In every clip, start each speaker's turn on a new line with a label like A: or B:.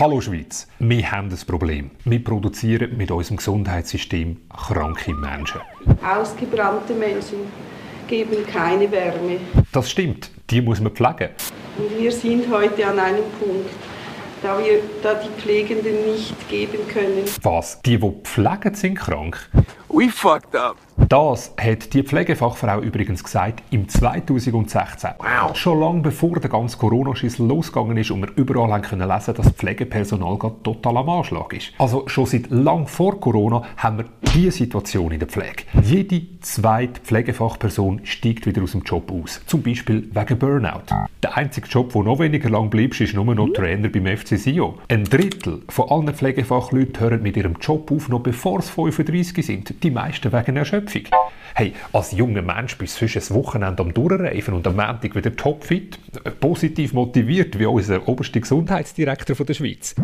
A: Hallo Schweiz, wir haben ein Problem. Wir produzieren mit unserem Gesundheitssystem kranke Menschen.
B: Ausgebrannte Menschen geben keine Wärme.
A: Das stimmt, die muss man pflegen.
B: Und wir sind heute an einem Punkt, da wir da die Pflegenden nicht geben können.
A: Was? Die, die pflegen, sind krank?
C: We fucked up.
A: Das hat die Pflegefachfrau übrigens gesagt im 2016.
C: Wow.
A: Schon lange bevor der ganze Corona-Schissel losgegangen ist und wir überall haben können lesen, dass das Pflegepersonal gerade total am Anschlag ist. Also schon seit lang vor Corona haben wir diese Situation in der Pflege. Jede zweite Pflegefachperson steigt wieder aus dem Job aus. Zum Beispiel wegen Burnout. Der einzige Job, der noch weniger lang bleibt, ist nur noch Trainer beim FC Sion. Ein Drittel von allen Pflegefachleuten hören mit ihrem Job auf, noch bevor sie 35 sind. Die meisten wegen Erschöpfung. Hey, als junger Mensch bist du zwischen ein Wochenende am Durchreifen und am Montag wieder topfit, positiv motiviert wie unser oberster Gesundheitsdirektor von der Schweiz.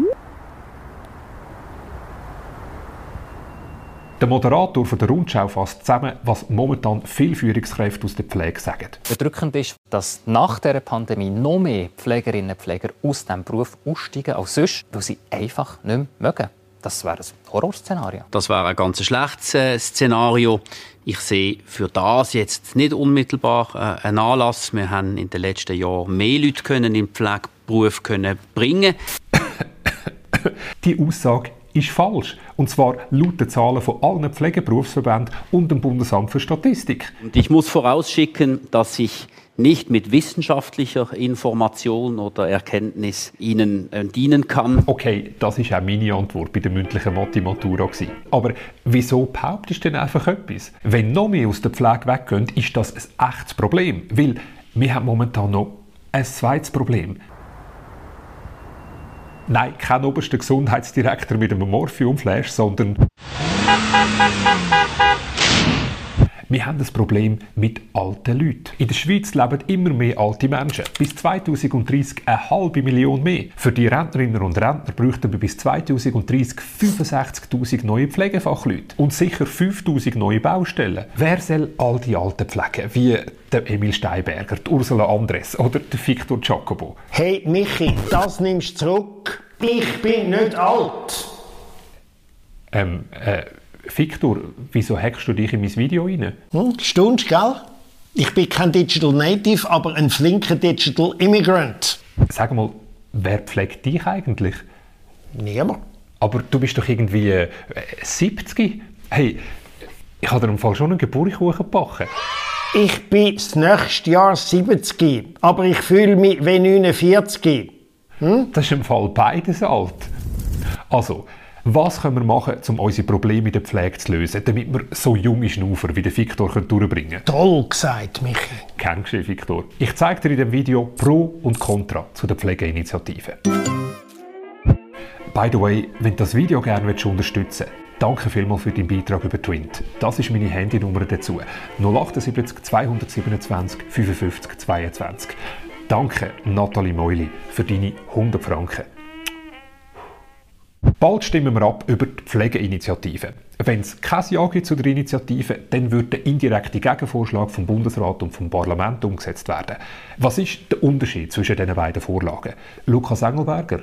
A: Der Moderator von der Rundschau fasst zusammen, was momentan viele Führungskräfte aus der Pflege sagen.
D: Bedrückend ist, dass nach der Pandemie noch mehr Pflegerinnen und Pfleger aus diesem Beruf aussteigen als sonst, weil sie einfach nicht mehr mögen. Das wäre ein Horrorszenario.
E: Das wäre ein ganz schlechtes äh, Szenario. Ich sehe für das jetzt nicht unmittelbar äh, einen Anlass. Wir haben in den letzten Jahren mehr Leute können im Pflegeberuf können bringen.
A: Die Aussage ist falsch. Und zwar laut den Zahlen von allen Pflegeberufsverbänden und dem Bundesamt für Statistik.
E: Und ich muss vorausschicken, dass ich nicht mit wissenschaftlicher Information oder Erkenntnis Ihnen äh, dienen kann.
A: Okay, das ist auch meine Antwort bei der mündlichen Mathe-Matura. Aber wieso behauptest du denn einfach etwas? Wenn noch mehr aus der Pflege weggehen, ist das ein echtes Problem. Weil wir haben momentan noch ein zweites Problem. Nein, kein oberster Gesundheitsdirektor mit einem Morphiumflash, sondern wir haben das Problem mit alten Leuten. In der Schweiz leben immer mehr alte Menschen. Bis 2030 eine halbe Million mehr. Für die Rentnerinnen und Rentner bräuchten wir bis 2030 65.000 neue Pflegefachleute und sicher 5.000 neue Baustellen. Wer soll all die Alten pflegen? Wie der Emil Steinberger, die Ursula Andres oder der Victor Jacobo?
F: Hey Michi, das nimmst du zurück. Ich bin nicht alt.
A: Ähm, äh, Victor, wieso hackst du dich in mein Video rein?
F: Hm, Stunst, gell? Ich bin kein Digital Native, aber ein flinker Digital Immigrant.
A: Sag mal, wer pflegt dich eigentlich?
F: Niemand.
A: Aber du bist doch irgendwie äh, 70. Hey, ich habe dir im Fall schon einen Geburtstagskuchen gebacken.
F: Ich bin das nächste Jahr 70, aber ich fühle mich wie 49.
A: Das ist im Fall beides alt. Also, was können wir machen, um unsere Probleme in der Pflege zu lösen, damit wir so junge Schnaufer wie der Victor können durchbringen können?
F: Toll gesagt, Michi.
A: Kein Geschehen, Victor. Ich zeige dir in dem Video Pro und Contra zu der Pflegeinitiative. By the way, wenn du das Video gerne willst, unterstützen Danke vielmals für deinen Beitrag über Twint. Das ist meine Handynummer dazu. 078 227 55 22. Danke, Nathalie Meuli, für deine 100 Franken. Bald stimmen wir ab über die Pflegeinitiative. Wenn es kein Ja gibt zu der Initiative, dann wird der indirekte Gegenvorschlag vom Bundesrat und vom Parlament umgesetzt werden. Was ist der Unterschied zwischen diesen beiden Vorlagen? Lukas Engelberger?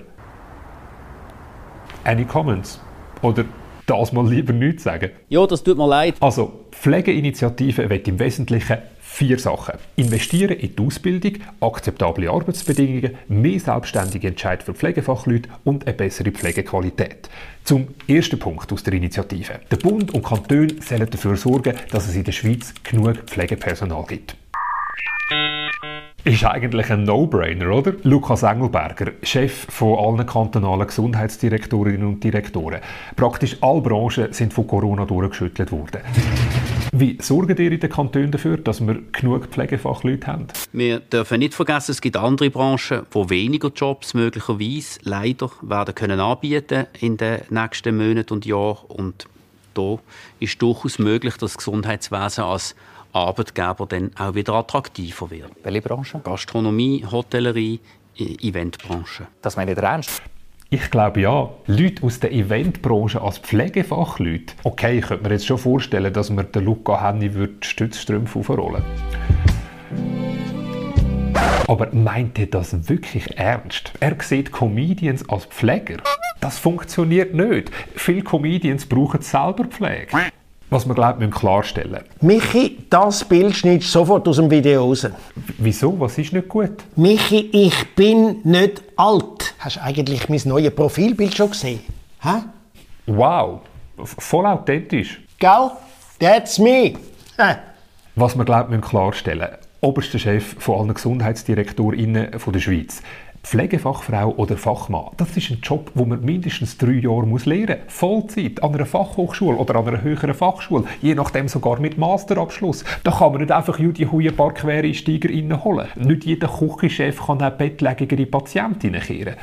A: Any comments? Oder das mal lieber nichts sagen?
E: Ja, das tut mir leid.
A: Also, Pflegeinitiative will im Wesentlichen vier Sachen. Investieren in die Ausbildung, akzeptable Arbeitsbedingungen, mehr selbstständige Entscheid für Pflegefachleute und eine bessere Pflegequalität. Zum ersten Punkt aus der Initiative. Der Bund und Kantone sollen dafür sorgen, dass es in der Schweiz genug Pflegepersonal gibt. Ist eigentlich ein No-Brainer, oder? Lukas Engelberger, Chef von allen kantonalen Gesundheitsdirektorinnen und Direktoren. Praktisch alle Branchen sind von Corona durchgeschüttelt worden. Wie sorgen ihr in den Kantonen dafür, dass wir genug Pflegefachleute haben?
E: Wir dürfen nicht vergessen, es gibt andere Branchen, wo weniger Jobs möglicherweise leider werden können anbieten in den nächsten Monaten und Jahren. Und da ist durchaus möglich, dass das Gesundheitswesen als Arbeitgeber dann auch wieder attraktiver wird.
D: Welche Branche?
E: Gastronomie, Hotellerie, Eventbranche.
D: Das meine ich ernst.
A: Ich glaube ja. Leute aus der Eventbranche als Pflegefachleute. Okay, ich könnte mir jetzt schon vorstellen, dass wir den Luca die Stützstrümpfe aufrollen Aber meint ihr das wirklich ernst? Er sieht Comedians als Pfleger? Das funktioniert nicht. Viele Comedians brauchen selber Pflege. Was wir glauben, müssen klarstellen.
F: Michi, das Bild schneidest sofort aus dem Video raus.
A: Wieso? Was ist nicht gut?
F: Michi, ich bin nicht alt. Hast du eigentlich mein neues Profilbild schon gesehen? Hä?
A: Wow, voll authentisch.
F: Gell? That's me. Hä?
A: Was wir glauben, müssen klarstellen. Oberster Chef von allen Gesundheitsdirektorinnen der Schweiz. Pflegefachfrau oder Fachmann, das ist ein Job, wo man mindestens drei Jahre muss lernen muss. Vollzeit, an einer Fachhochschule oder an einer höheren Fachschule, je nachdem sogar mit Masterabschluss. Da kann man nicht einfach Judy Hui ein paar Quereinsteiger reinholen. Nicht jeder Küchenchef kann auch bettlägerige Patientinnen kehren.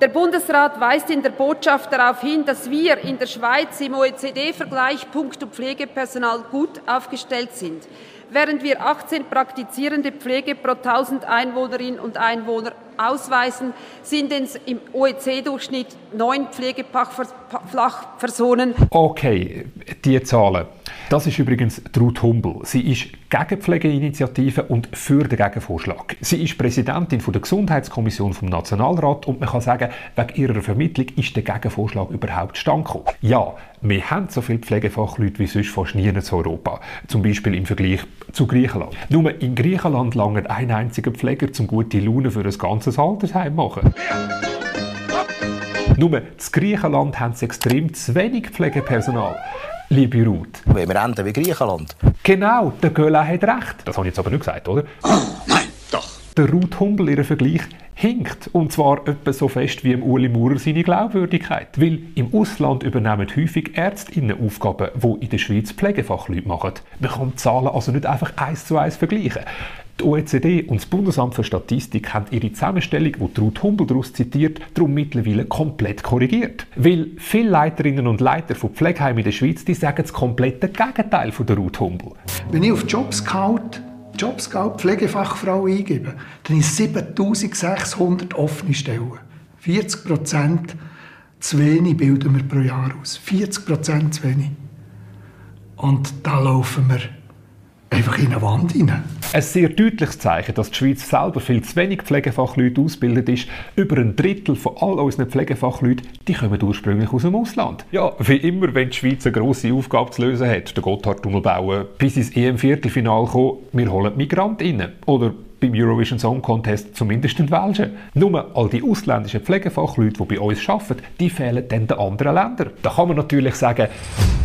C: Der Bundesrat weist in der Botschaft darauf hin, dass wir in der Schweiz im OECD-Vergleich punkto Pflegepersonal gut aufgestellt sind. Während wir 18 praktizierende Pflege pro 1000 Einwohnerinnen und Einwohner ausweisen, sind es im OECD-Durchschnitt neun Pflegefachpersonen.
A: Okay, die Zahlen. Das ist übrigens Ruth Humbel. Sie ist gegen Pflegeinitiativen und für den Gegenvorschlag. Sie ist Präsidentin der Gesundheitskommission vom Nationalrat und man kann sagen, wegen ihrer Vermittlung ist der Gegenvorschlag überhaupt stand gekommen. Ja, wir haben so viele Pflegefachleute wie sonst fast nie in Europa. Zum Beispiel im Vergleich zu Griechenland. Nur in Griechenland langt ein einziger Pfleger zum gute Laune für ein ganzes Altersheim machen. Nur in Griechenland haben sie extrem zu wenig Pflegepersonal. Liebe Ruth.
G: Wenn wir enden wie Griechenland.
A: Genau, der Göhle hat recht. Das habe ich jetzt aber nicht gesagt, oder?
G: Oh, nein, doch.
A: Der Ruth Humbel, ihren Vergleich, hinkt. Und zwar etwa so fest wie im Uli Maurer seine Glaubwürdigkeit. Weil im Ausland übernehmen häufig Ärztinnen Aufgaben, die in der Schweiz Pflegefachleute machen. Man kann die Zahlen also nicht einfach eins zu eins vergleichen. Die OECD und das Bundesamt für Statistik haben ihre Zusammenstellung, die Ruth Humbel daraus zitiert, darum mittlerweile komplett korrigiert. Weil viele Leiterinnen und Leiter von Pflegeheimen in der Schweiz die sagen das komplette Gegenteil von der Ruth Humbel.
H: Wenn ich auf Jobscout Jobscout Pflegefachfrau eingebe, dann ist 7600 offene Stellen. 40 Prozent zu wenig bilden wir pro Jahr aus. 40 Prozent zu wenig. Und da laufen wir einfach in eine Wand hinein.
A: Ein sehr deutliches Zeichen, dass die Schweiz selber viel zu wenig Pflegefachleute ausgebildet ist. Über ein Drittel von all unseren Pflegefachleuten, die kommen ursprünglich aus dem Ausland. Ja, wie immer, wenn die Schweiz eine grosse Aufgabe zu lösen hat, den Gotthardtunnel bauen, bis ins EM-Viertelfinale kommen, wir holen Migrantinnen. Oder beim Eurovision Song Contest zumindest den Welschen. Nur all die ausländischen Pflegefachleute, die bei uns arbeiten, die fehlen dann den anderen Ländern. Da kann man natürlich sagen,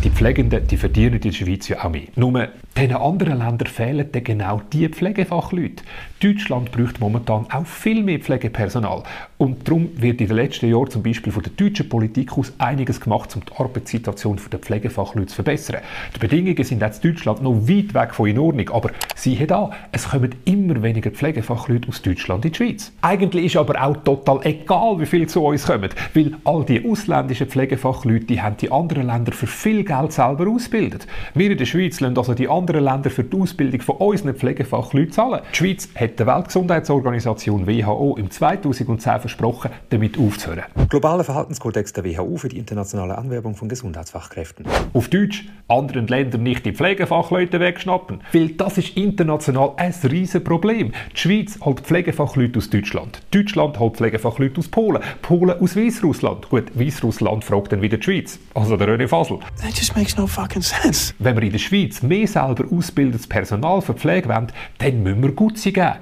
A: die Pflegenden die verdienen in der Schweiz ja auch mehr. Nur den anderen Ländern fehlen dann genau die Pflegefachleute. Deutschland braucht momentan auch viel mehr Pflegepersonal. Und darum wird in den letzten Jahren zum Beispiel von der deutschen Politik aus einiges gemacht, um die Arbeitssituation der Pflegefachleute zu verbessern. Die Bedingungen sind jetzt in Deutschland noch weit weg von in Ordnung, aber siehe da, es kommen immer weniger Pflegefachleute aus Deutschland in die Schweiz. Eigentlich ist aber auch total egal, wie viele zu uns kommen, weil all die ausländischen Pflegefachleute, die haben die anderen Länder für viel Geld selber ausgebildet. Wir in der Schweiz lassen also die anderen Länder für die Ausbildung von unseren Pflegefachleuten zahlen. Die Schweiz hat der Weltgesundheitsorganisation WHO im 2010 versprochen, damit aufzuhören.
I: Globaler Verhaltenskodex der WHO für die internationale Anwerbung von Gesundheitsfachkräften.
A: Auf Deutsch, anderen Ländern nicht die Pflegefachleute wegschnappen. Weil das ist international ein riesen Problem. Die Schweiz holt Pflegefachleute aus Deutschland. Deutschland holt Pflegefachleute aus Polen. Polen aus Weißrussland. Gut, Weißrussland fragt dann wieder die Schweiz. Also der René Fasel.
H: That just makes no fucking sense.
A: Wenn wir in der Schweiz mehr selber ausgebildetes Personal für Pflege wollen, dann müssen wir Gutzi geben.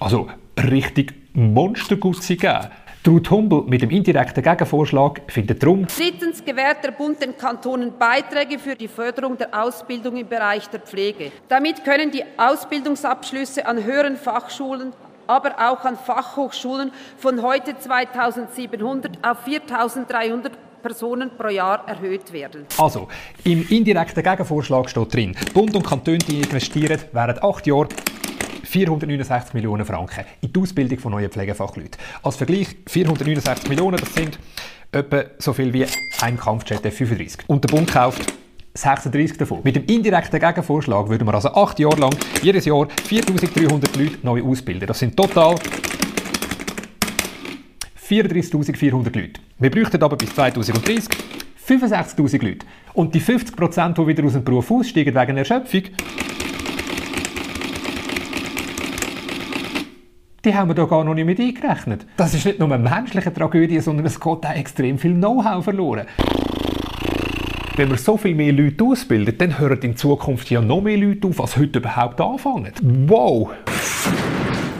A: Also richtig Monstergutzi geben. Ruth Humbel mit dem indirekten Gegenvorschlag findet darum,
C: Drittens gewährt der Bund den Kantonen Beiträge für die Förderung der Ausbildung im Bereich der Pflege. Damit können die Ausbildungsabschlüsse an höheren Fachschulen aber auch an Fachhochschulen von heute 2700 auf 4300 Personen pro Jahr erhöht werden.
A: also im indirekten Gegenvorschlag steht drin, Bund und Kantone die investieren während acht Jahren 469 Millionen Franken in die Ausbildung von neuen Pflegefachleuten. Als Vergleich, 469 Millionen, das sind etwa so viel wie ein Kampfjet F-35. Und der Bund kauft 36 davon. Mit dem indirekten Gegenvorschlag würden wir also acht Jahre lang jedes Jahr 4300 Leute neu ausbilden. Das sind total 34.400 Leute. Wir bräuchten aber bis 2030 65.000 Leute. Und die 50%, die wieder aus dem Beruf aussteigen wegen Erschöpfung, die haben wir da gar noch nicht mit eingerechnet. Das ist nicht nur eine menschliche Tragödie, sondern es geht auch extrem viel Know-how verloren. Wenn wir so viel mehr Leute ausbilden, dann hören in Zukunft ja noch mehr Leute auf, als heute überhaupt anfangen. Wow!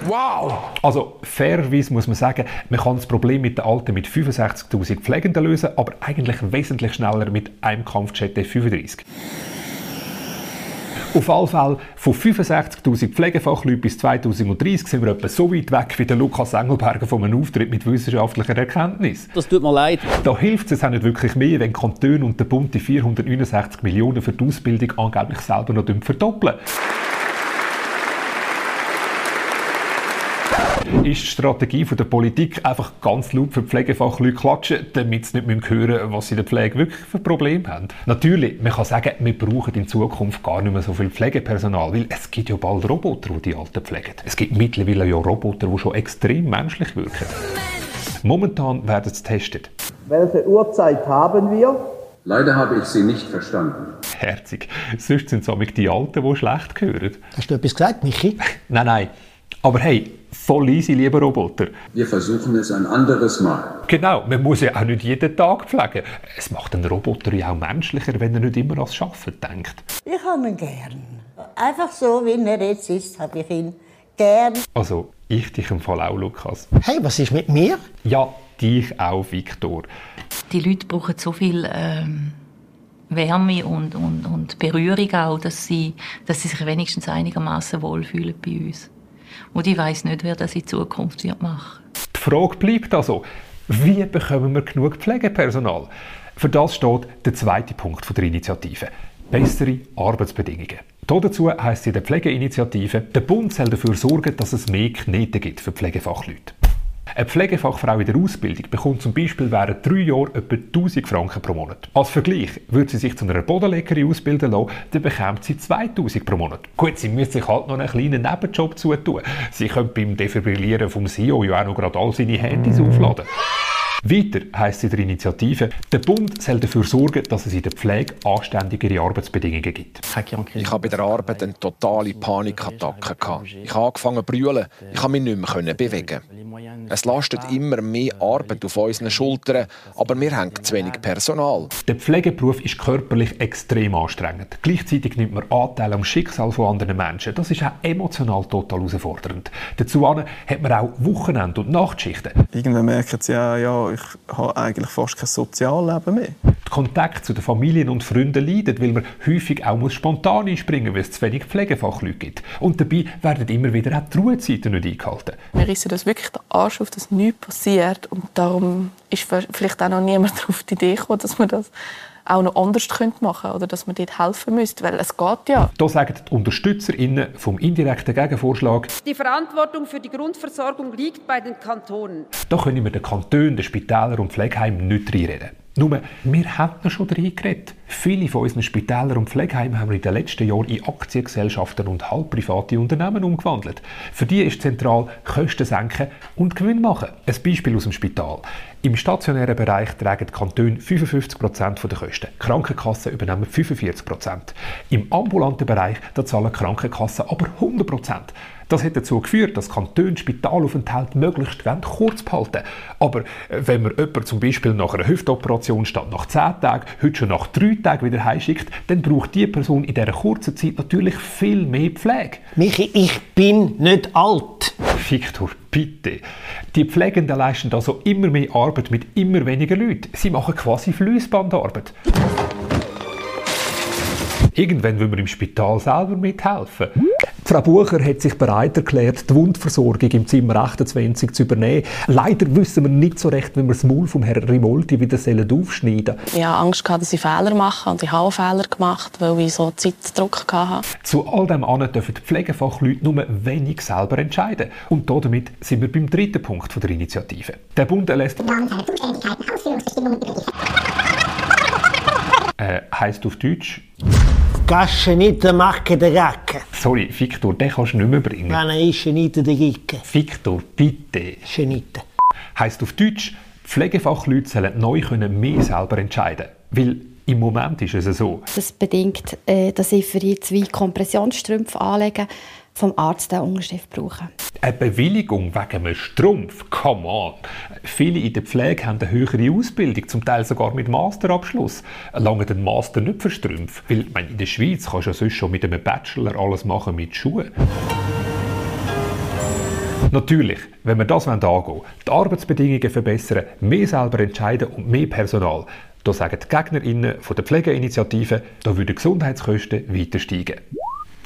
A: Wow! Also fairerweise muss man sagen, man kann das Problem mit den Alten mit 65'000 Pflegenden lösen, aber eigentlich wesentlich schneller mit einem Kampfjet F-35. Auf alle Fälle von 65'000 Pflegefachleuten bis 2030 sind wir etwa so weit weg wie der Lukas Engelberger von einem Auftritt mit wissenschaftlicher Erkenntnis.
E: Das tut mir leid.
A: Da hilft es auch nicht wirklich mehr, wenn Kantone und der Bund die 469 Millionen für die Ausbildung angeblich selber noch verdoppeln. Ist die Strategie der Politik einfach ganz laut für Pflegefachleute klatschen, damit sie nicht hören müssen, was sie in der Pflege wirklich für Probleme haben. Natürlich, man kann sagen, wir brauchen in Zukunft gar nicht mehr so viel Pflegepersonal, weil es gibt ja bald Roboter, die die Alten pflegen. Es gibt mittlerweile ja Roboter, die schon extrem menschlich wirken. Momentan werden sie getestet.
J: Welche Uhrzeit haben wir?
K: Leider habe ich Sie nicht verstanden.
A: Herzig. Sonst sind es die Alten, die schlecht hören.
F: Hast du etwas gesagt, Michi?
A: nein, nein. Aber hey, voll easy, lieber Roboter.
K: Wir versuchen es ein anderes Mal.
A: Genau, man muss ja auch nicht jeden Tag pflegen. Es macht einen Roboter ja auch menschlicher, wenn er nicht immer ans Schaffen denkt.
L: Ich habe ihn gern. Einfach so, wie er jetzt ist, habe ich ihn gern.
A: Also, ich dich im Fall auch, Lukas.
F: Hey, was ist mit mir?
A: Ja, dich auch, Viktor.
M: Die Leute brauchen so viel... Ähm Wärme und, und, und Berührung auch, dass sie, dass sie sich wenigstens einigermaßen wohlfühlen bei uns. Und ich weiß nicht, wer das in Zukunft wird machen
A: Die Frage bleibt also, wie bekommen wir genug Pflegepersonal? Für das steht der zweite Punkt der Initiative. Bessere Arbeitsbedingungen. Dazu heisst es in der Pflegeinitiative, der Bund soll dafür sorgen, dass es mehr Knete gibt für Pflegefachleute. Eine Pflegefachfrau in der Ausbildung bekommt zum Beispiel während drei Jahren etwa 1000 Franken pro Monat. Als Vergleich, würde sie sich zu einer Bodenleckerin ausbilden lassen, dann bekommt sie 2000 pro Monat. Gut, sie müsste sich halt noch einen kleinen Nebenjob zutun. Sie könnte beim Defibrillieren vom CEO ja auch noch gerade all seine Handys aufladen. Weiter heisst es in der Initiative, der Bund soll dafür sorgen, dass es in der Pflege anständigere Arbeitsbedingungen gibt.
N: Ich habe bei der Arbeit eine totale Panikattacke. Ich habe angefangen zu brüllen. Ich konnte mich nicht mehr bewegen. Es lastet immer mehr Arbeit auf unseren Schultern, aber wir haben zu wenig Personal.
A: Der Pflegeberuf ist körperlich extrem anstrengend. Gleichzeitig nimmt man Anteil am Schicksal von anderen Menschen. Das ist auch emotional total herausfordernd. Dazu hat man auch Wochenende und Nachtschichten.
O: Irgendwann merken sie ja, ja, ich habe eigentlich fast kein Sozialleben mehr.
A: Der Kontakt zu den Familien und Freunden leidet, weil man häufig auch muss spontan einspringen muss, weil es zu wenig Pflegefachleute gibt. Und dabei werden immer wieder auch die Ruhezeiten nicht eingehalten.
P: Wir rissen das wirklich den Arsch auf, dass nichts passiert. Und darum ist vielleicht auch noch niemand auf die Idee gekommen, dass man das auch noch anders machen könnte oder dass man dort helfen müsste, weil es geht ja.
A: Da sagen die UnterstützerInnen vom indirekten Gegenvorschlag,
C: die Verantwortung für die Grundversorgung liegt bei den Kantonen.
A: Da können wir den Kantonen, den Spitälern und Pflegeheimen nicht reinreden. Nur, wir haben schon drin geredet. Viele von unseren Spitälern und Pflegeheimen haben wir in den letzten Jahren in Aktiengesellschaften und halbprivate Unternehmen umgewandelt. Für die ist zentral Kosten senken und Gewinn machen. Ein Beispiel aus dem Spital. Im stationären Bereich tragen die Kantone 55% der Kosten. Die Krankenkassen übernehmen 45%. Im ambulanten Bereich da zahlen Krankenkassen aber 100%. Das hat dazu geführt, dass Kantone Spitalaufenthalt möglichst kurz behalten Aber äh, wenn man jemanden zum Beispiel nach einer Hüftoperation statt nach 10 Tagen heute schon nach 3 Tagen wieder heimschickt, dann braucht die Person in dieser kurzen Zeit natürlich viel mehr Pflege.
F: Michi, ich bin nicht alt.
A: Victor, bitte. Die Pflegenden leisten also immer mehr Arbeit mit immer weniger Leuten. Sie machen quasi Fließbandarbeit. Irgendwann will man im Spital selber mithelfen.
Q: Frau Bucher hat sich bereit erklärt, die Wundversorgung im Zimmer 28 zu übernehmen. Leider wissen wir nicht so recht, wie wir das Maul vom Herrn Rimoldi wieder aufschneiden sollen.
P: Ich hatte Angst, dass ich Fehler mache und ich habe Fehler gemacht, weil ich so Zeitdruck hatte.
A: Zu all dem anderen dürfen die Pflegefachleute nur wenig selber entscheiden. Und damit sind wir beim dritten Punkt der Initiative. Der Bund erlässt... Äh, heisst auf Deutsch...
F: Gasche nicht der Macke der Gacke.
A: Sorry, Victor, den kannst du nicht mehr bringen.
F: Wenn er ist, nicht der Gicke.
A: Victor, bitte.
F: Schenite.
A: Heißt auf Deutsch, Pflegefachleute sollen neu können mehr selber entscheiden Weil im Moment ist es so.
R: Das bedingt, äh, dass ich für die zwei Kompressionsstrümpfe anlege vom Arzt eine Unterschrift brauchen.
A: Eine Bewilligung wegen einem Strumpf? Come on! Viele in der Pflege haben eine höhere Ausbildung, zum Teil sogar mit Masterabschluss. Lange den Master nicht für Strümpfe. Weil meine, in der Schweiz kannst du ja sonst schon mit einem Bachelor alles machen mit Schuhen. Natürlich, wenn wir das angehen wollen, die Arbeitsbedingungen verbessern, mehr selber entscheiden und mehr Personal, da sagen die GegnerInnen von der Pflegeinitiative, da würden Gesundheitskosten weiter steigen.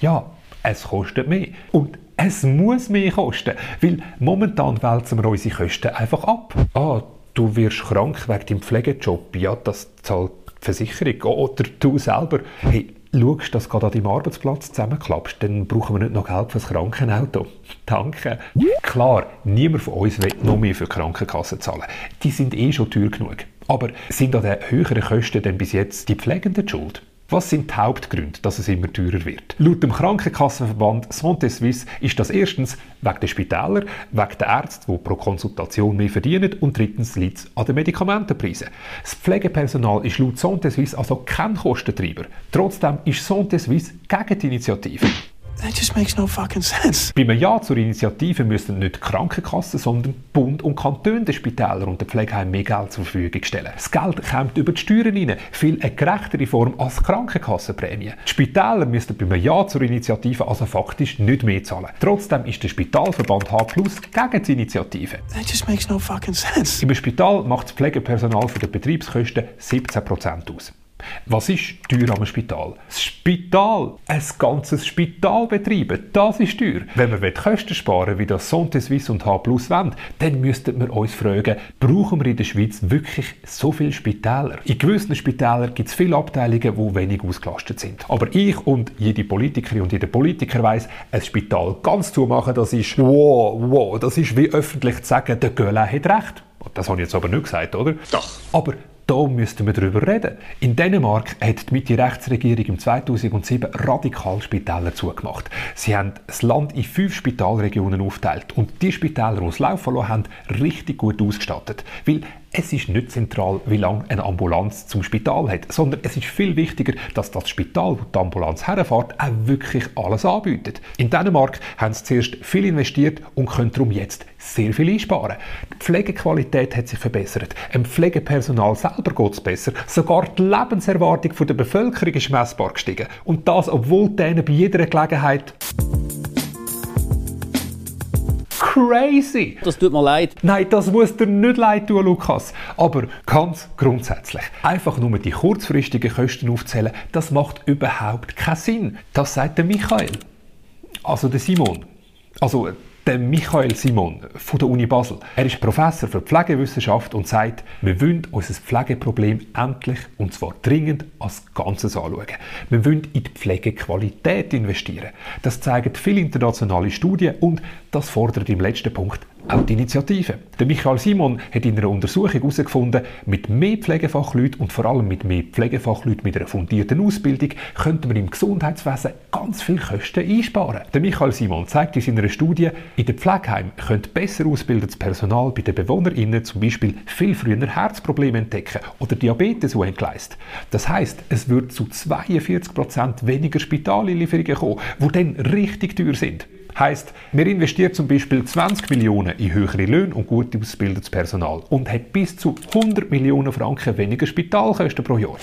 A: Ja, es kostet mehr. Und es muss mehr kosten, weil momentan wälzen wir unsere Kosten einfach ab. Ah, du wirst krank wegen deinem Pflegejob. Ja, das zahlt die Versicherung. Oder du selber. Hey, schaust, dass du an deinem Arbeitsplatz zusammenklappst, dann brauchen wir nicht noch Geld für das Krankenauto. Danke. Klar, niemand von uns will noch mehr für die Krankenkasse zahlen. Die sind eh schon teuer genug. Aber sind an den höheren Kosten denn bis jetzt die Pflegenden schuld? Was sind die Hauptgründe, dass es immer teurer wird? Laut dem Krankenkassenverband Santé Suisse ist das erstens wegen der Spitäler, wegen der Ärzte, die pro Konsultation mehr verdienen und drittens liegt es an den Medikamentenpreisen. Das Pflegepersonal ist laut Santé Suisse also kein Kostentreiber. Trotzdem ist Santé Suisse gegen die Initiative.
S: That just makes no fucking sense.
A: Bei einem Ja zur Initiative müssen nicht Krankenkassen, sondern Bund und Kantone den Spitälern und den Pflegeheimen mehr Geld zur Verfügung stellen. Das Geld kommt über die Steuern rein, viel eine gerechtere Form als Krankenkassenprämie. Die Spitäler müssten bei einem Ja zur Initiative also faktisch nicht mehr zahlen. Trotzdem ist der Spitalverband H gegen die Initiative.
S: That just makes no fucking sense.
A: Im Spital macht das Pflegepersonal für die Betriebskosten 17% aus. Was ist teuer am Spital? Das Spital! Ein ganzes Spital betreiben, das ist teuer. Wenn wir Kosten sparen wie das Santé Suisse und H Plus wollen, dann müssten wir uns fragen, brauchen wir in der Schweiz wirklich so viele Spitäler? In gewissen Spitälern gibt es viele Abteilungen, die wenig ausgelastet sind. Aber ich und jede Politikerin und jeder Politiker weiß, ein Spital ganz zumachen, das ist wow, wow, das ist wie öffentlich zu sagen, der Göhle hat recht. Das habe ich jetzt aber nicht gesagt, oder?
G: Doch.
A: Aber da müssten wir darüber reden. In Dänemark hat die Mitte-Rechtsregierung im 2007 radikal Spitäler zugemacht. Sie haben das Land in fünf Spitalregionen aufgeteilt und die Spitäler, die es laufen lassen haben, richtig gut ausgestattet. Weil es ist nicht zentral, wie lange eine Ambulanz zum Spital hat, sondern es ist viel wichtiger, dass das Spital, wo die Ambulanz herfährt, auch wirklich alles anbietet. In Dänemark haben sie zuerst viel investiert und können darum jetzt sehr viel einsparen. Die Pflegequalität hat sich verbessert, dem Pflegepersonal selber geht es besser, sogar die Lebenserwartung der Bevölkerung ist messbar gestiegen. Und das, obwohl denen bei jeder Gelegenheit crazy.
E: Das tut mir leid.
A: Nein, das muss dir nicht leid tun, Lukas. Aber ganz grundsätzlich. Einfach nur die kurzfristigen Kosten aufzählen, das macht überhaupt keinen Sinn. Das sagt der Michael. Also der Simon. Also der Michael Simon von der Uni Basel. Er ist Professor für Pflegewissenschaft und sagt, wir wollen unser Pflegeproblem endlich und zwar dringend als Ganzes anschauen. Wir wollen in die Pflegequalität investieren. Das zeigen viele internationale Studien und das fordert im letzten Punkt auch die Initiative. Der Michael Simon hat in einer Untersuchung herausgefunden, mit mehr Pflegefachleuten und vor allem mit mehr Pflegefachleuten mit einer fundierten Ausbildung könnte man im Gesundheitswesen ganz viel Kosten einsparen. Der Michael Simon zeigt in seiner Studie, in den Pflegeheimen könnte besser ausgebildetes Personal bei den BewohnerInnen zum Beispiel viel früher Herzprobleme entdecken oder Diabetes entgleist. Das heißt, es wird zu 42% weniger Spitaleinlieferungen kommen, die dann richtig teuer sind. Heißt, wir investieren zum Beispiel 20 Millionen in höhere Löhne und gut ausgebildetes Personal und hat bis zu 100 Millionen Franken weniger Spitalkosten pro Jahr.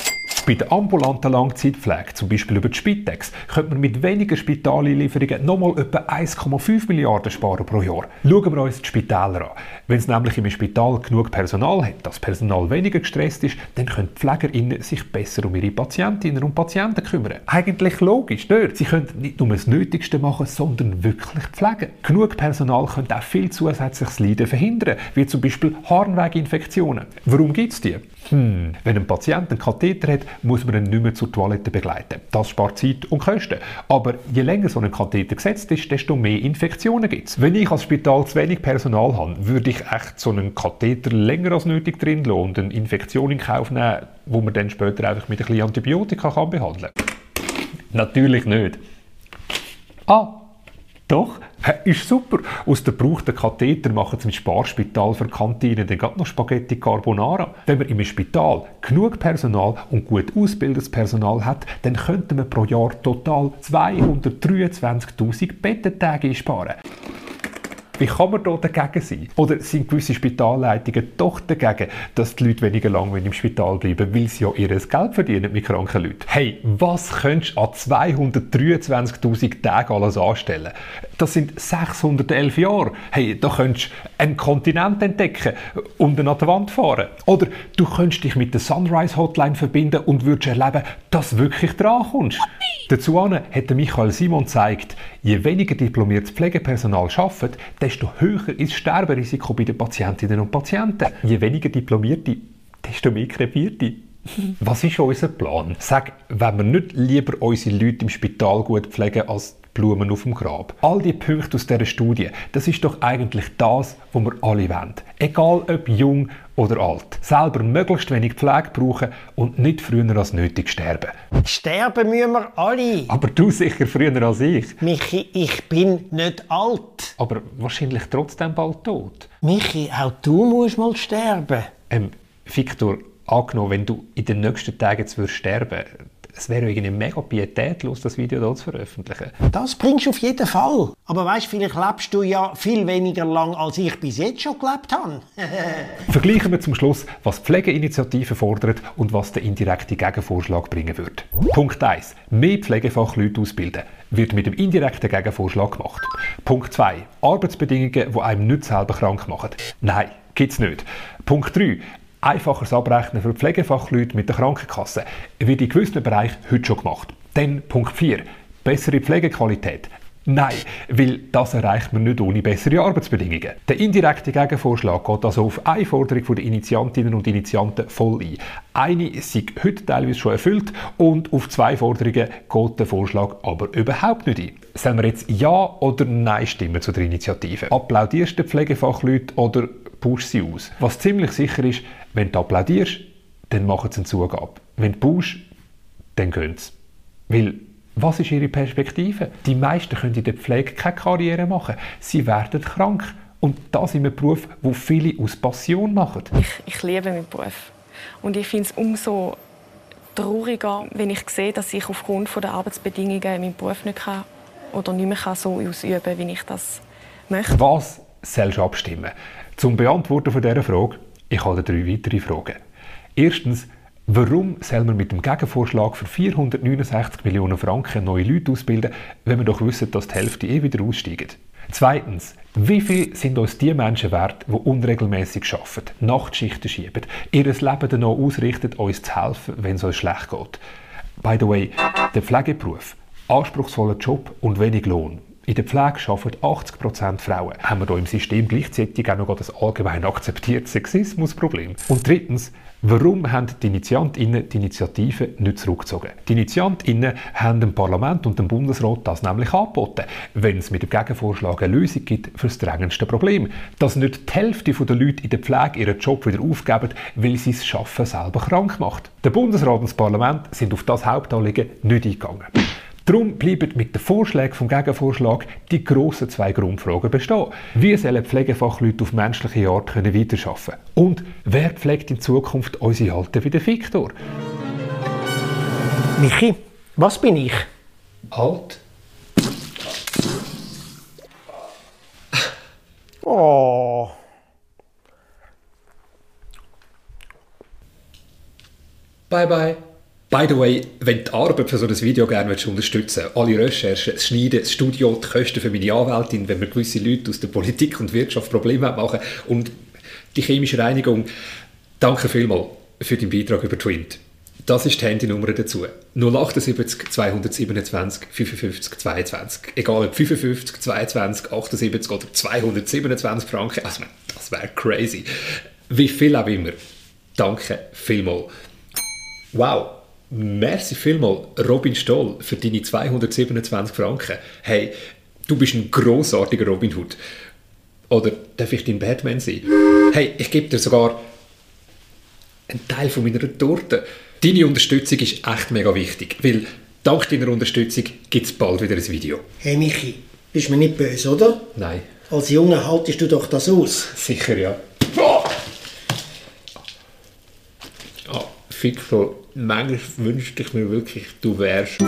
A: Bei der ambulanten Langzeitpflege, zum Beispiel über die Spitex, könnte man mit weniger Spitaleinlieferungen nochmal etwa 1,5 Milliarden sparen pro Jahr. Schauen wir uns die Spitäler an. Wenn es nämlich im Spital genug Personal hat, das Personal weniger gestresst ist, dann können die PflegerInnen sich besser um ihre Patientinnen und Patienten kümmern. Eigentlich logisch, nicht? Sie können nicht nur das Nötigste machen, sondern wirklich pflegen. Genug Personal könnte auch viel zusätzliches Leiden verhindern, wie zum Beispiel Harnweginfektionen. Warum gibt es die? Hm, wenn ein Patient einen Katheter hat, muss man ihn nicht mehr zur Toilette begleiten. Das spart Zeit und Kosten. Aber je länger so ein Katheter gesetzt ist, desto mehr Infektionen gibt es. Wenn ich als Spital zu wenig Personal habe, würde ich echt so einen Katheter länger als nötig drin lassen und eine Infektion in Kauf nehmen, wo man dann später einfach mit ein bisschen Antibiotika kann behandeln kann. Natürlich nicht. Ah, doch, Hä, Ist super. Aus den gebrauchten Katheter machen im Sparspital für Kantinen dann gerade noch Spaghetti Carbonara. Wenn man im Spital genug Personal und gut ausgebildetes Personal hat, dann könnte man pro Jahr total 223'000 Bettentage einsparen. Wie kann man da dagegen sein? Oder sind gewisse Spitalleitungen doch dagegen, dass die Leute weniger lange im Spital bleiben, weil sie ja ihr Geld verdienen mit kranken Leuten? Hey, was könntest du an 223'000 Tagen alles anstellen? Das sind 611 Jahre. Hey, da könntest du einen Kontinent entdecken und an die Wand fahren. Oder du könntest dich mit der Sunrise Hotline verbinden und würdest erleben, dass du wirklich dran kommst. Dazu hat Michael Simon gezeigt, je weniger diplomiertes Pflegepersonal arbeitet, desto höher ist das Sterberisiko bei den Patientinnen und Patienten. Je weniger Diplomierte, desto mehr Krepierte. Was ist unser Plan? Sag, wenn wir nicht lieber unsere Leute im Spital gut pflegen als Blumen auf dem Grab. All die Punkte aus dieser Studie, das ist doch eigentlich das, was wir alle wollen. Egal ob jung oder alt. Selber möglichst wenig Pflege brauchen und nicht früher als nötig sterben.
F: Sterben müssen wir alle.
A: Aber du sicher früher als ich.
F: Michi, ich bin nicht alt.
A: Aber wahrscheinlich trotzdem bald tot.
F: Michi, auch du musst mal sterben.
A: Ähm, Victor, angenommen, wenn du in den nächsten Tagen jetzt würdest sterben es wäre irgendwie mega pietätlos, das Video hier zu veröffentlichen.
F: Das bringst du auf jeden Fall. Aber weißt, vielleicht lebst du ja viel weniger lang, als ich bis jetzt schon gelebt habe.
A: Vergleichen wir zum Schluss, was die Pflegeinitiative fordert und was der indirekte Gegenvorschlag bringen wird. Punkt 1. Mehr Pflegefachleute ausbilden wird mit dem indirekten Gegenvorschlag gemacht. Punkt 2. Arbeitsbedingungen, die einem nicht selber krank machen. Nein, gibt's nicht. Punkt 3 einfacheres Abrechnen für Pflegefachleute mit der Krankenkasse wird in gewissen Bereichen heute schon gemacht. Dann Punkt 4. Bessere Pflegequalität. Nein, weil das erreicht man nicht ohne bessere Arbeitsbedingungen. Der indirekte Gegenvorschlag geht also auf eine Forderung der Initiantinnen und Initianten voll ein. Eine ist heute teilweise schon erfüllt und auf zwei Forderungen geht der Vorschlag aber überhaupt nicht ein. Sollen wir jetzt Ja oder Nein stimmen zu der Initiative? Applaudierst du Pflegefachleute oder pushst sie aus? Was ziemlich sicher ist, wenn du applaudierst, dann machen sie eine Zugabe. Wenn du pushst, dann gehen sie. Weil was ist ihre Perspektive? Die meisten können in der Pflege keine Karriere machen. Sie werden krank. Und das in einem Beruf, wo viele aus Passion machen.
P: Ich, ich liebe meinen Beruf. Und ich finde es umso trauriger, wenn ich sehe, dass ich aufgrund der Arbeitsbedingungen meinen Beruf nicht kann oder nicht mehr so ausüben kann, wie ich das möchte.
A: Was sollst du abstimmen? Zum Beantworten von dieser Frage, ich habe drei weitere Fragen. Erstens, Warum soll man mit dem Gegenvorschlag für 469 Millionen Franken neue Leute ausbilden, wenn wir doch wissen, dass die Hälfte eh wieder aussteigen? Zweitens, wie viel sind uns die Menschen wert, die unregelmäßig arbeiten, Nachtschichten schieben, ihr Leben danach ausrichten, uns zu helfen, wenn es uns schlecht geht? By the way, der Pflegeberuf, anspruchsvoller Job und wenig Lohn. In der Pflege arbeiten 80% Frauen. Haben wir hier im System gleichzeitig auch noch das allgemein akzeptierte Sexismusproblem? Und drittens, Warum haben die Initiantinnen die Initiative nicht zurückgezogen? Die Initiantinnen haben dem Parlament und dem Bundesrat das nämlich angeboten, wenn es mit dem Gegenvorschlag eine Lösung gibt für das drängendste Problem. Dass nicht die Hälfte der Leute in der Pflege ihren Job wieder aufgeben, weil sie es schaffen selber krank macht. Der Bundesrat und das Parlament sind auf das Hauptanliegen nicht eingegangen. Darum bleiben mit den Vorschlägen vom Gegenvorschlag die grossen zwei Grundfragen bestehen. Wie sollen Pflegefachleute auf menschliche Art können weiterarbeiten Und wer pflegt in Zukunft unsere Alten wie der Viktor?
F: Michi, was bin ich?
A: Alt.
F: Oh.
A: Bye bye. By the way, wenn die Arbeit für so ein Video gerne unterstützen willst, alle Recherchen, das Schneiden, das Studio, die Kosten für meine Anwältin, wenn wir gewisse Leute aus der Politik und Wirtschaft Probleme machen und die chemische Reinigung, danke vielmals für deinen Beitrag über Twint. Das ist die Handynummer dazu. 078 227 55 22. Egal ob 55, 22, 78 oder 227 Franken. Also, das wäre crazy. Wie viel auch immer. Danke vielmals. Wow. Merci vielmal, Robin Stoll, für deine 227 Franken. Hey, du bist ein großartiger Robin Hood. Oder darf ich dein Batman sein? Hey, ich gebe dir sogar einen Teil von meiner Torte. Deine Unterstützung ist echt mega wichtig, weil dank deiner Unterstützung gibt es bald wieder ein Video.
F: Hey Michi, Bist mir nicht böse, oder?
A: Nein.
F: Als Junge haltest du doch das aus.
A: Sicher ja. Ah, Victor, manchmal wünschte ich mir wirklich, du wärst...